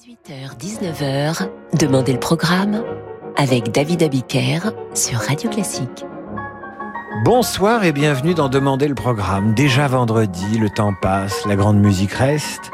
18h-19h, Demandez le programme avec David Abiker sur Radio Classique. Bonsoir et bienvenue dans Demandez le programme. Déjà vendredi, le temps passe, la grande musique reste.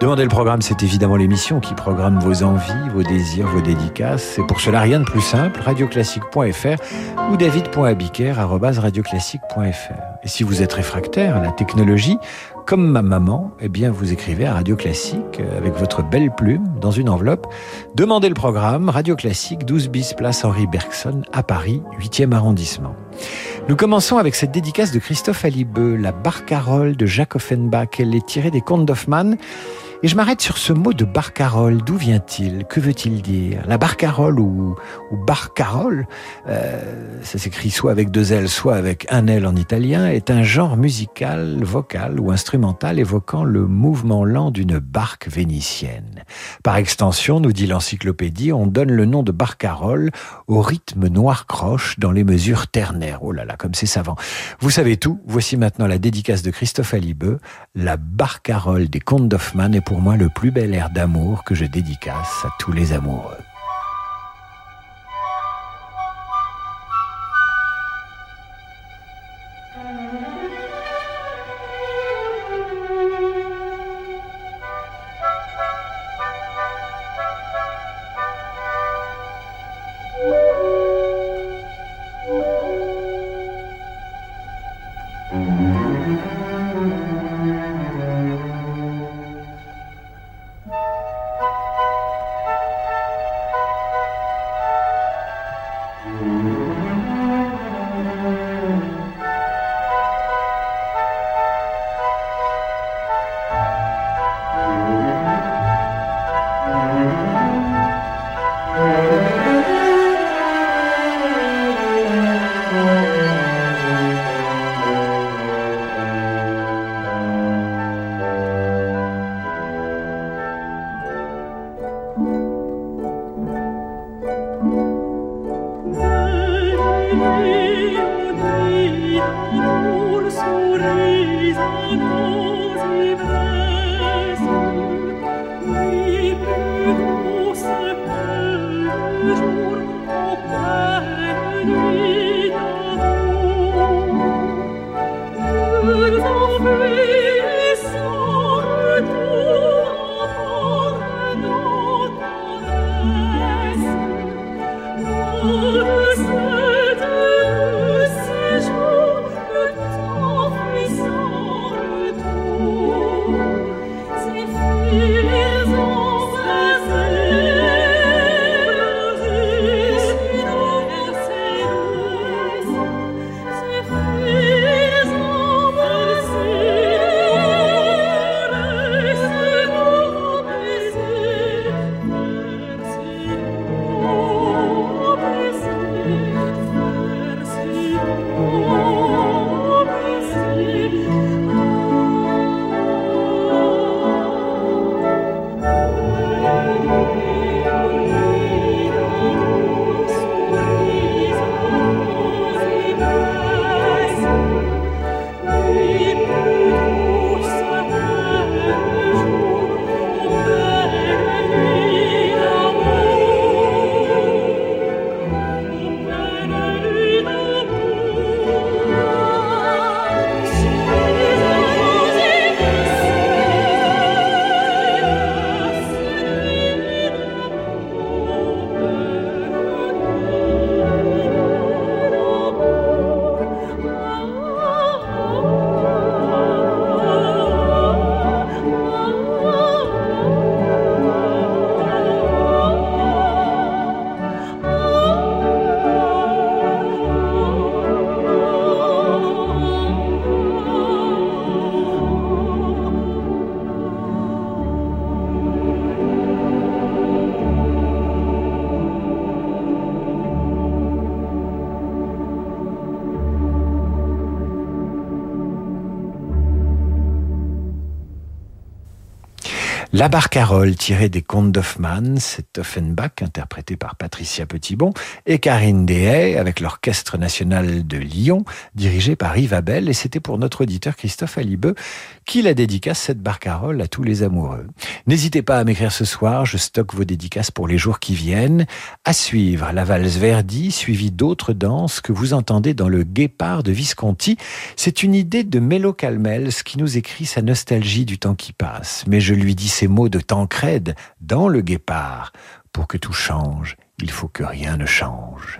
Demandez le programme, c'est évidemment l'émission qui programme vos envies, vos désirs, vos dédicaces. C'est pour cela rien de plus simple, radioclassique.fr ou david.abiker.radioclassique.fr. Et si vous êtes réfractaire à la technologie, comme ma maman, eh bien, vous écrivez à Radio Classique euh, avec votre belle plume dans une enveloppe. Demandez le programme Radio Classique 12 bis place Henri Bergson à Paris, 8e arrondissement. Nous commençons avec cette dédicace de Christophe Alibeux, la barcarolle de Jacques Offenbach. Elle est tirée des contes d'Hoffmann. Et je m'arrête sur ce mot de barcarolle. D'où vient-il? Que veut-il dire? La barcarolle ou, ou barcarolle, euh, ça s'écrit soit avec deux L, soit avec un L en italien, est un genre musical, vocal ou instrumental évoquant le mouvement lent d'une barque vénitienne. Par extension, nous dit l'encyclopédie, on donne le nom de barcarolle au rythme noir-croche dans les mesures ternaires. Oh là là, comme c'est savant. Vous savez tout, voici maintenant la dédicace de Christophe Alibeux, la barcarolle des contes d'Hoffmann est pour pour moi le plus bel air d'amour que je dédicace à tous les amoureux. La Barcarolle, tirée des contes d'Hoffmann, c'est Offenbach, interprété par Patricia Petitbon, et Karine Dehaye, avec l'Orchestre National de Lyon, dirigé par Yves Abel, et c'était pour notre auditeur Christophe Alibeux, qui la dédicace cette barcarolle à tous les amoureux. N'hésitez pas à m'écrire ce soir, je stocke vos dédicaces pour les jours qui viennent. À suivre, la valse Verdi, suivie d'autres danses que vous entendez dans le Guépard de Visconti. C'est une idée de Mélo Calmels qui nous écrit sa nostalgie du temps qui passe. Mais je lui dis ces mots de Tancrède dans le Guépard. Pour que tout change, il faut que rien ne change.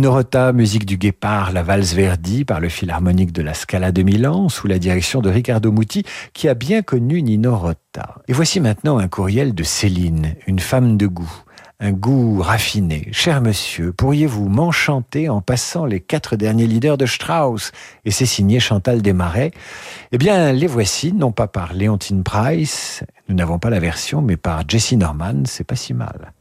Nino Rota, musique du Guépard, la valse Verdi par le Philharmonique de la Scala de Milan sous la direction de Riccardo Muti qui a bien connu Nino Rota. Et voici maintenant un courriel de Céline, une femme de goût un goût raffiné. Cher monsieur, pourriez-vous m'enchanter en passant les quatre derniers leaders de Strauss? Et c'est signé Chantal Desmarais. Eh bien, les voici, non pas par Leontine Price, nous n'avons pas la version, mais par Jesse Norman, c'est pas si mal.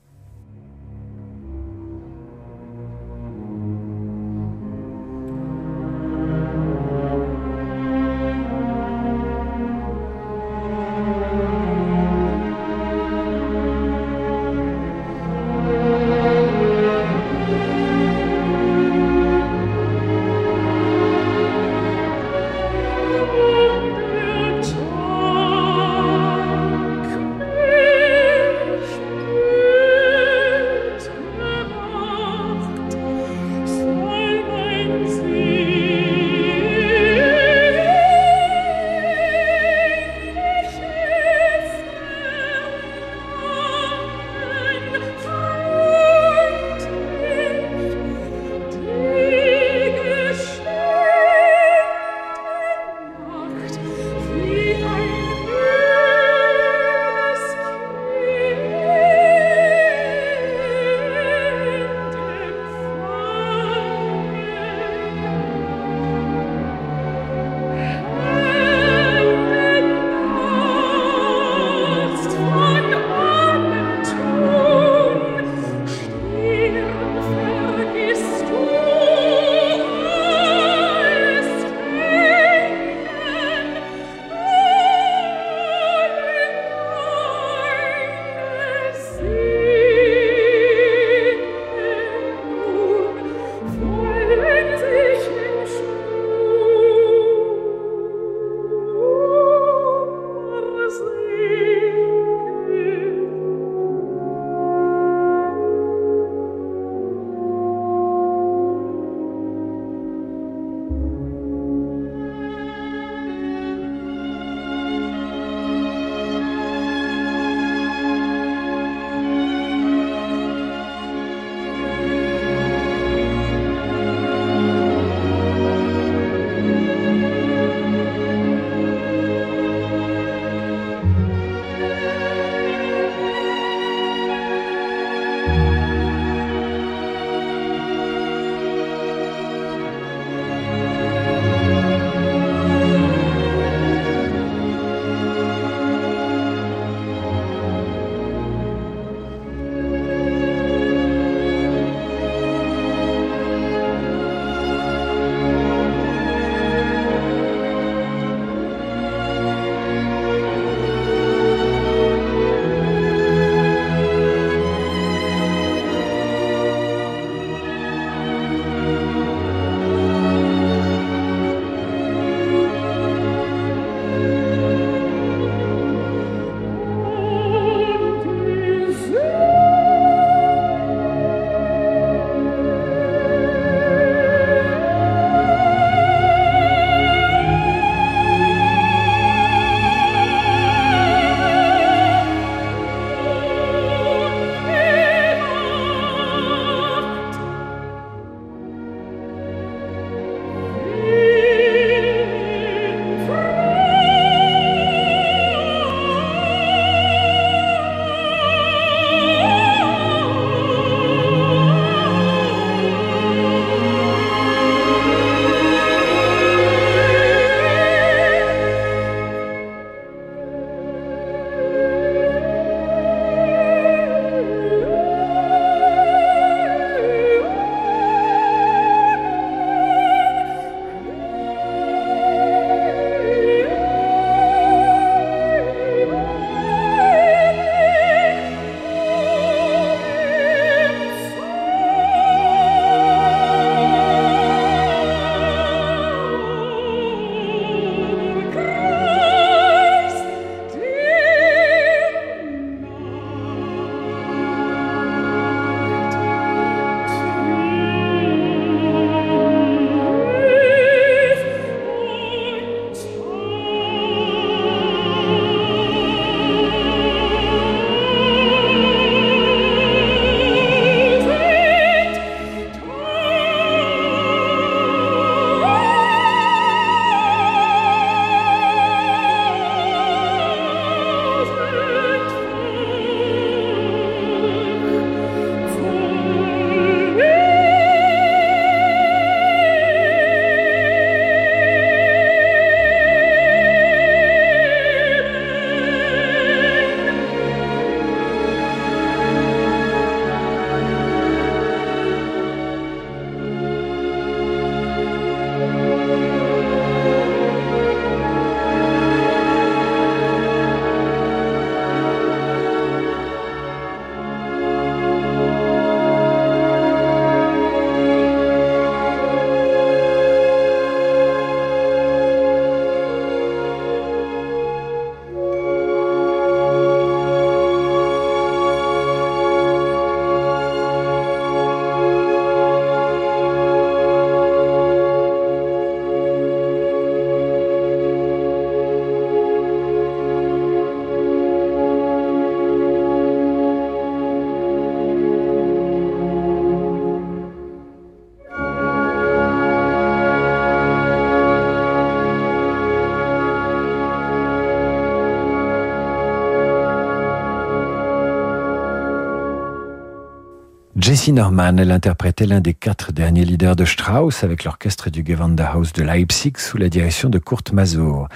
Norman, elle interprétait l'un des quatre derniers leaders de Strauss avec l'orchestre du Gewandhaus de Leipzig sous la direction de Kurt Mazur.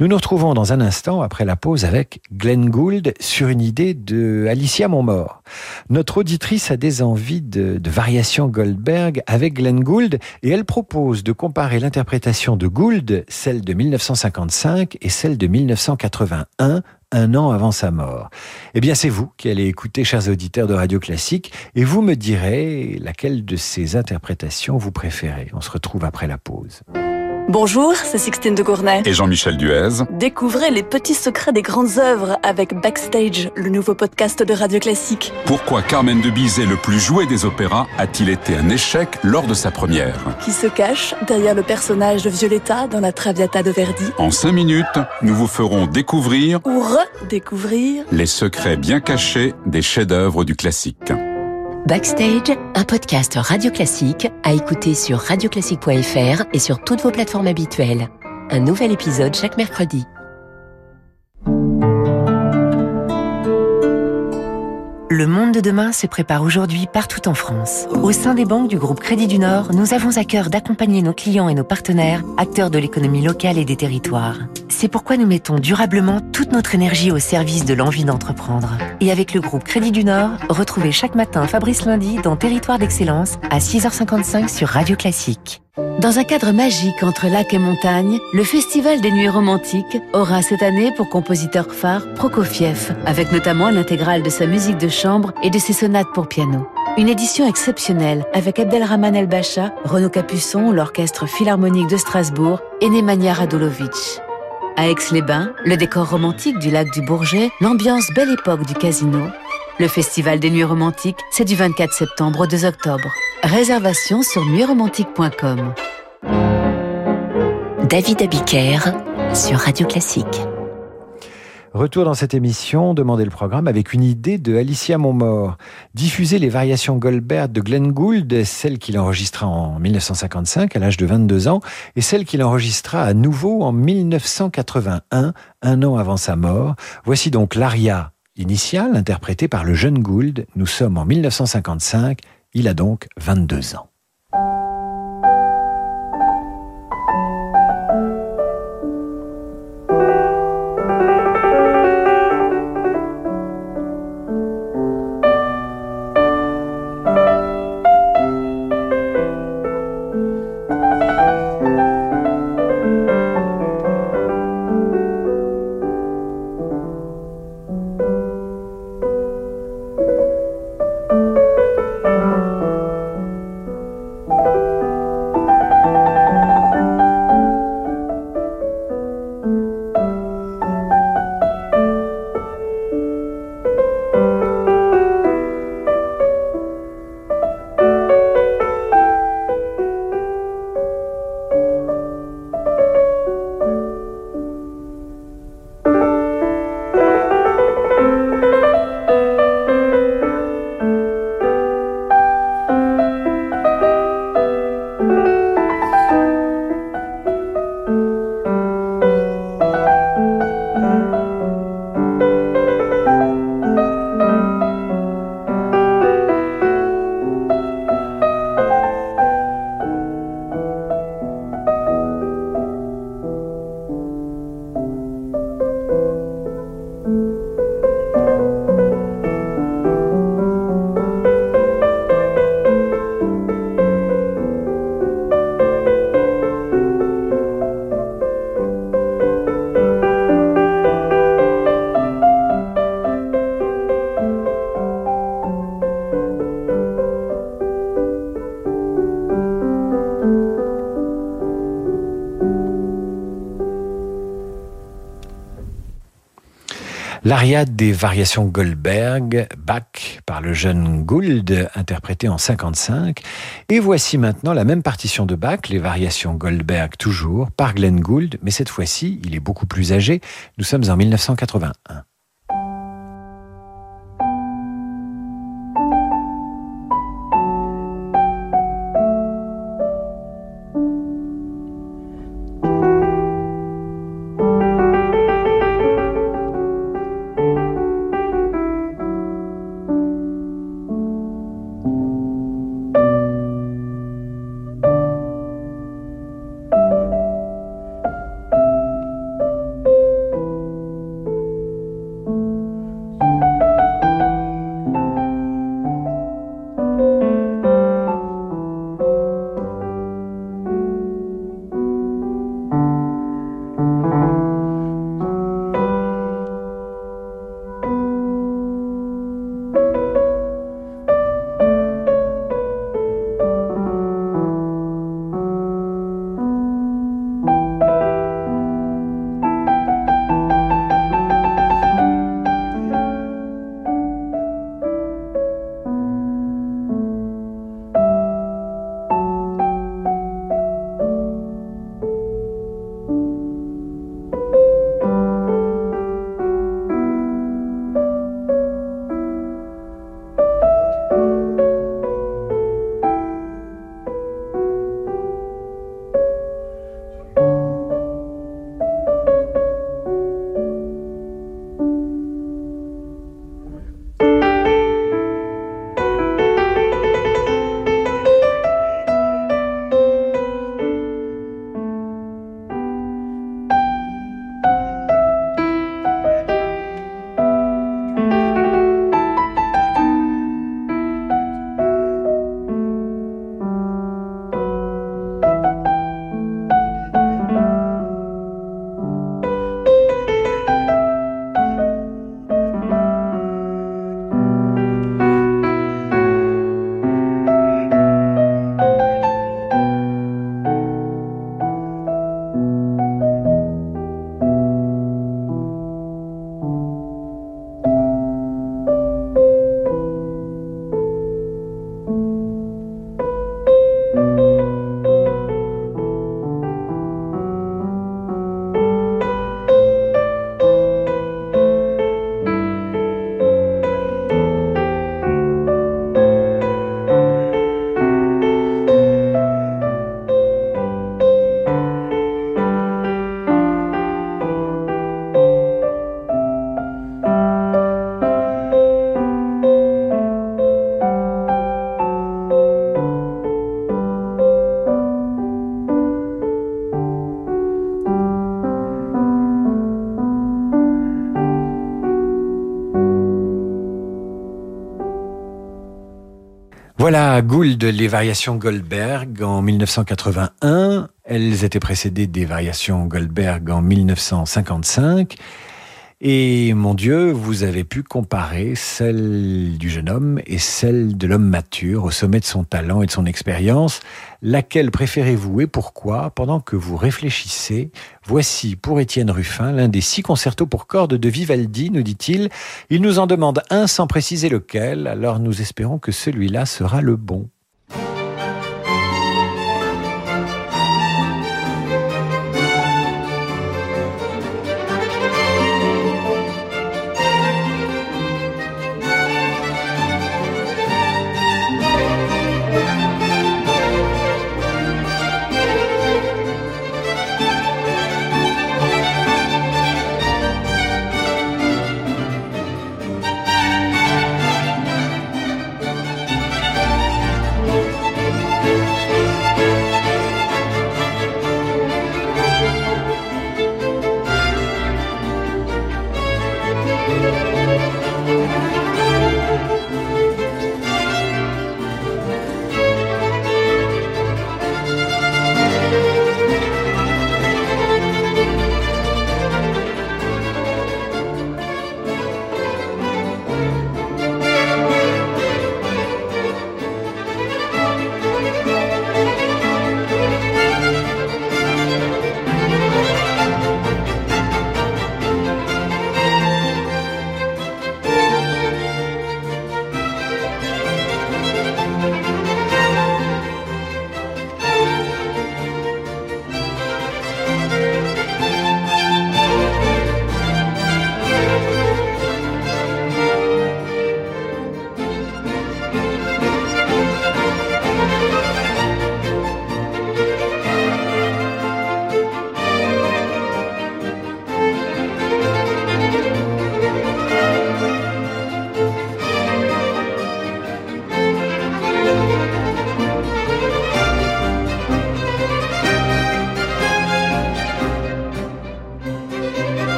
Nous nous retrouvons dans un instant après la pause avec Glenn Gould sur une idée de Alicia Montmort. Notre auditrice a des envies de, de variation Goldberg avec Glenn Gould et elle propose de comparer l'interprétation de Gould, celle de 1955 et celle de 1981 un an avant sa mort. Eh bien, c'est vous qui allez écouter, chers auditeurs de Radio Classique, et vous me direz laquelle de ces interprétations vous préférez. On se retrouve après la pause. Bonjour, c'est Sixtine de Gournay. Et Jean-Michel Duez. Découvrez les petits secrets des grandes œuvres avec Backstage, le nouveau podcast de Radio Classique. Pourquoi Carmen de Bizet, le plus joué des opéras, a-t-il été un échec lors de sa première? Qui se cache derrière le personnage de Violetta dans la Traviata de Verdi? En cinq minutes, nous vous ferons découvrir ou redécouvrir les secrets bien cachés des chefs-d'œuvre du classique. Backstage, un podcast radio classique à écouter sur radioclassique.fr et sur toutes vos plateformes habituelles. Un nouvel épisode chaque mercredi. Le monde de demain se prépare aujourd'hui partout en France. Au sein des banques du groupe Crédit du Nord, nous avons à cœur d'accompagner nos clients et nos partenaires, acteurs de l'économie locale et des territoires. C'est pourquoi nous mettons durablement toute notre énergie au service de l'envie d'entreprendre. Et avec le groupe Crédit du Nord, retrouvez chaque matin Fabrice Lundi dans Territoire d'Excellence à 6h55 sur Radio Classique. Dans un cadre magique entre lac et montagne, le Festival des Nuits Romantiques aura cette année pour compositeur phare Prokofiev, avec notamment l'intégrale de sa musique de chambre et de ses sonates pour piano. Une édition exceptionnelle avec Abdelrahman El Bacha, Renaud Capuçon, l'Orchestre Philharmonique de Strasbourg et Nemanja Radulovic. À Aix-les-Bains, le décor romantique du lac du Bourget, l'ambiance belle époque du casino. Le Festival des Nuits Romantiques, c'est du 24 septembre au 2 octobre. Réservation sur nuitsromantiques.com. David Abiker sur Radio Classique. Retour dans cette émission, demandez le programme avec une idée de Alicia Montmort. Diffuser les variations Goldberg de Glenn Gould, celle qu'il enregistra en 1955 à l'âge de 22 ans, et celle qu'il enregistra à nouveau en 1981, un an avant sa mort. Voici donc l'aria initiale interprétée par le jeune Gould. Nous sommes en 1955, il a donc 22 ans. L'ariade des variations Goldberg, Bach par le jeune Gould, interprété en 55. Et voici maintenant la même partition de Bach, les variations Goldberg toujours, par Glenn Gould, mais cette fois-ci, il est beaucoup plus âgé. Nous sommes en 1981. Voilà Gould, les variations Goldberg en 1981. Elles étaient précédées des variations Goldberg en 1955. Et mon Dieu, vous avez pu comparer celle du jeune homme et celle de l'homme mature au sommet de son talent et de son expérience. Laquelle préférez-vous et pourquoi? Pendant que vous réfléchissez, voici pour Étienne Ruffin l'un des six concertos pour cordes de Vivaldi, nous dit-il. Il nous en demande un sans préciser lequel, alors nous espérons que celui-là sera le bon.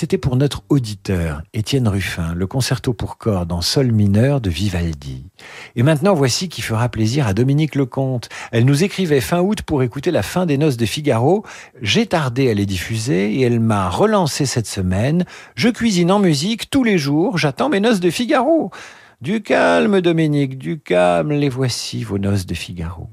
C'était pour notre auditeur, Étienne Ruffin, le concerto pour cordes en sol mineur de Vivaldi. Et maintenant, voici qui fera plaisir à Dominique Lecomte. Elle nous écrivait fin août pour écouter la fin des noces de Figaro. J'ai tardé à les diffuser et elle m'a relancé cette semaine. Je cuisine en musique tous les jours, j'attends mes noces de Figaro. Du calme, Dominique, du calme, les voici, vos noces de Figaro.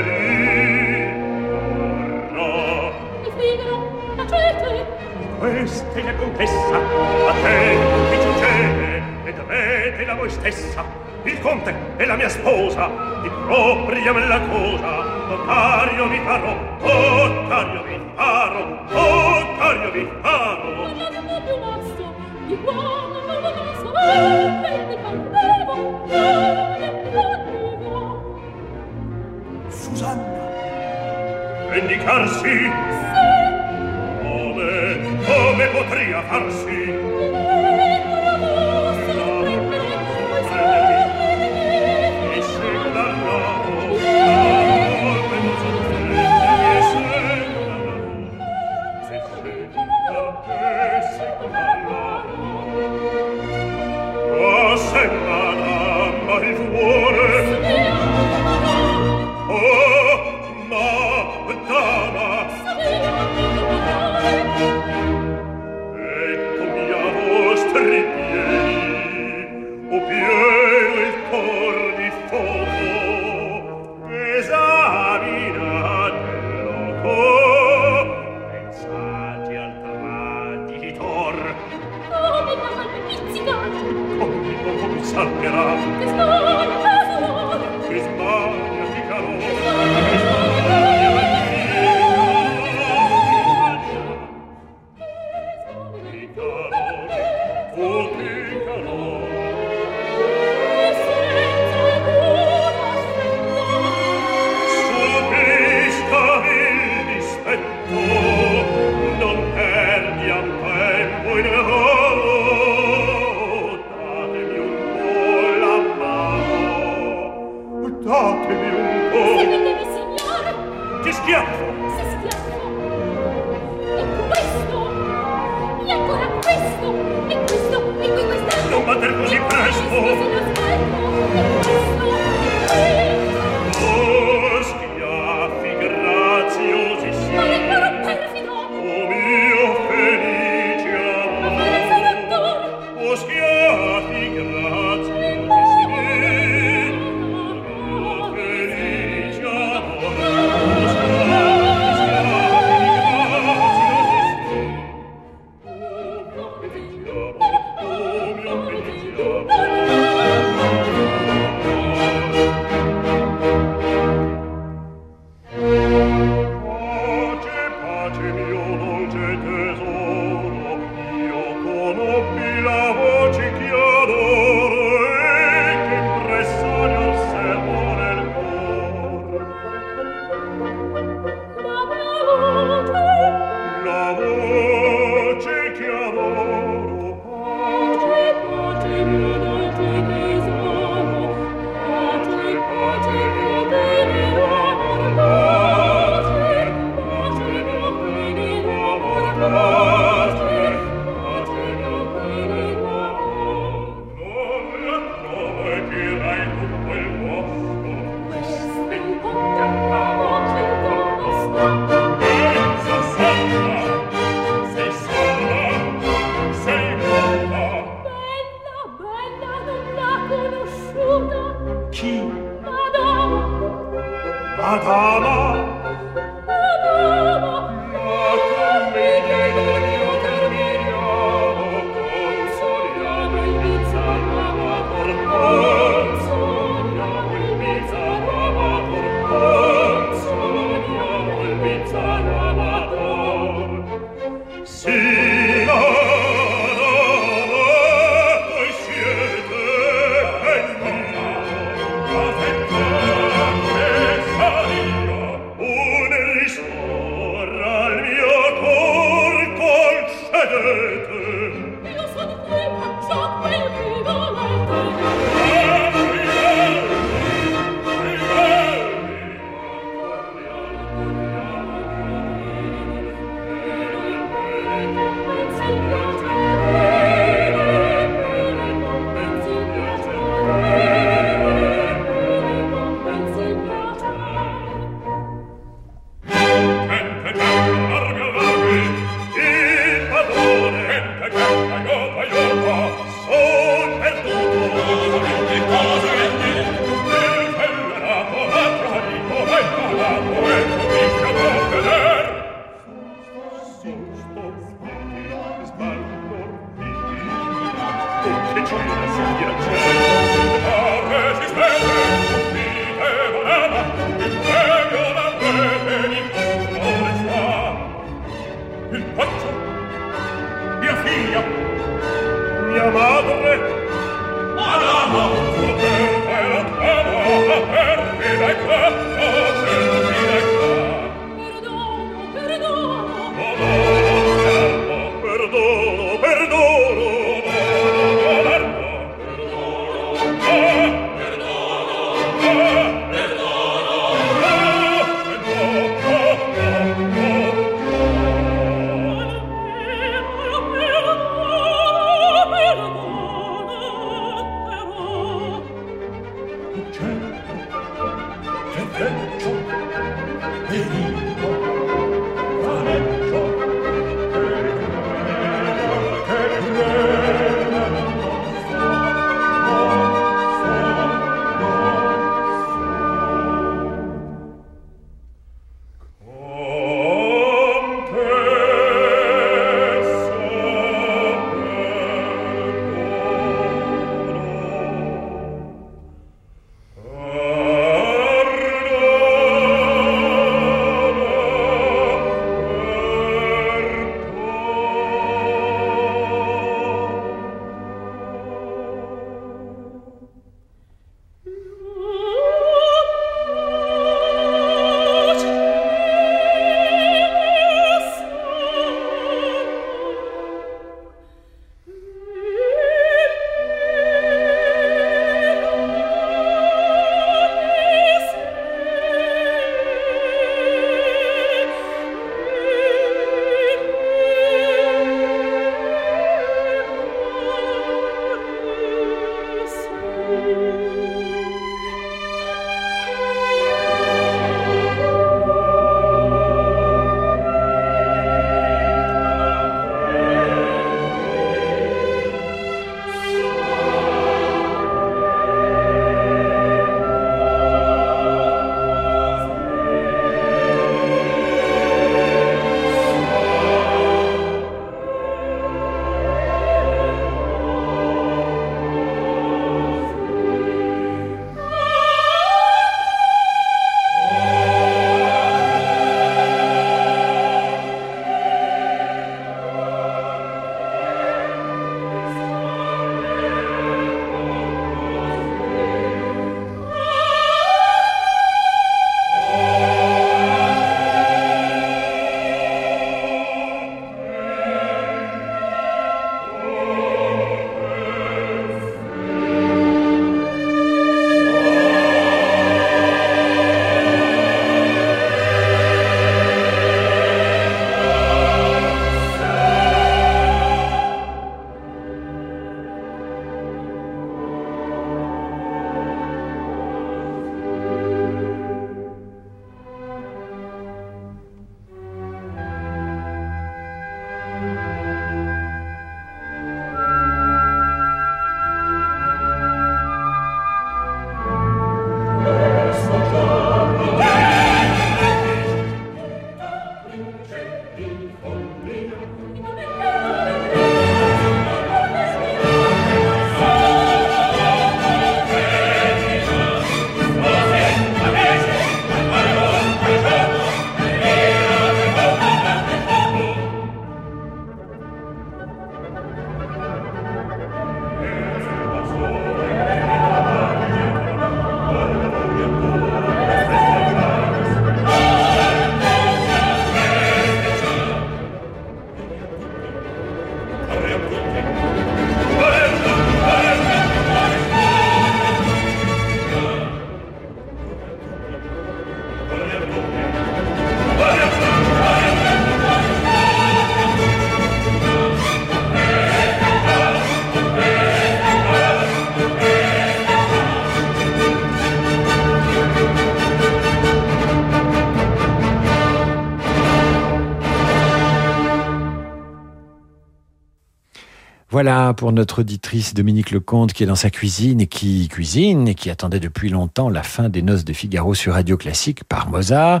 Voilà pour notre auditrice Dominique Lecomte qui est dans sa cuisine et qui cuisine et qui attendait depuis longtemps la fin des Noces de Figaro sur Radio Classique par Mozart.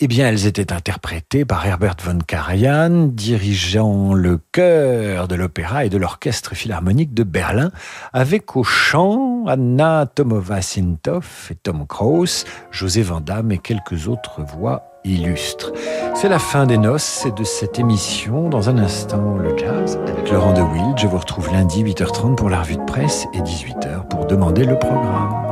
Eh bien, elles étaient interprétées par Herbert von Karajan, dirigeant le chœur de l'opéra et de l'orchestre philharmonique de Berlin, avec au chant Anna Tomova-Sintov et Tom Krauss, José Van Damme et quelques autres voix illustres. C'est la fin des noces et de cette émission. Dans un instant, le jazz avec Laurent de Wild. Je vous retrouve lundi 8h30 pour la revue de presse et 18h pour demander le programme.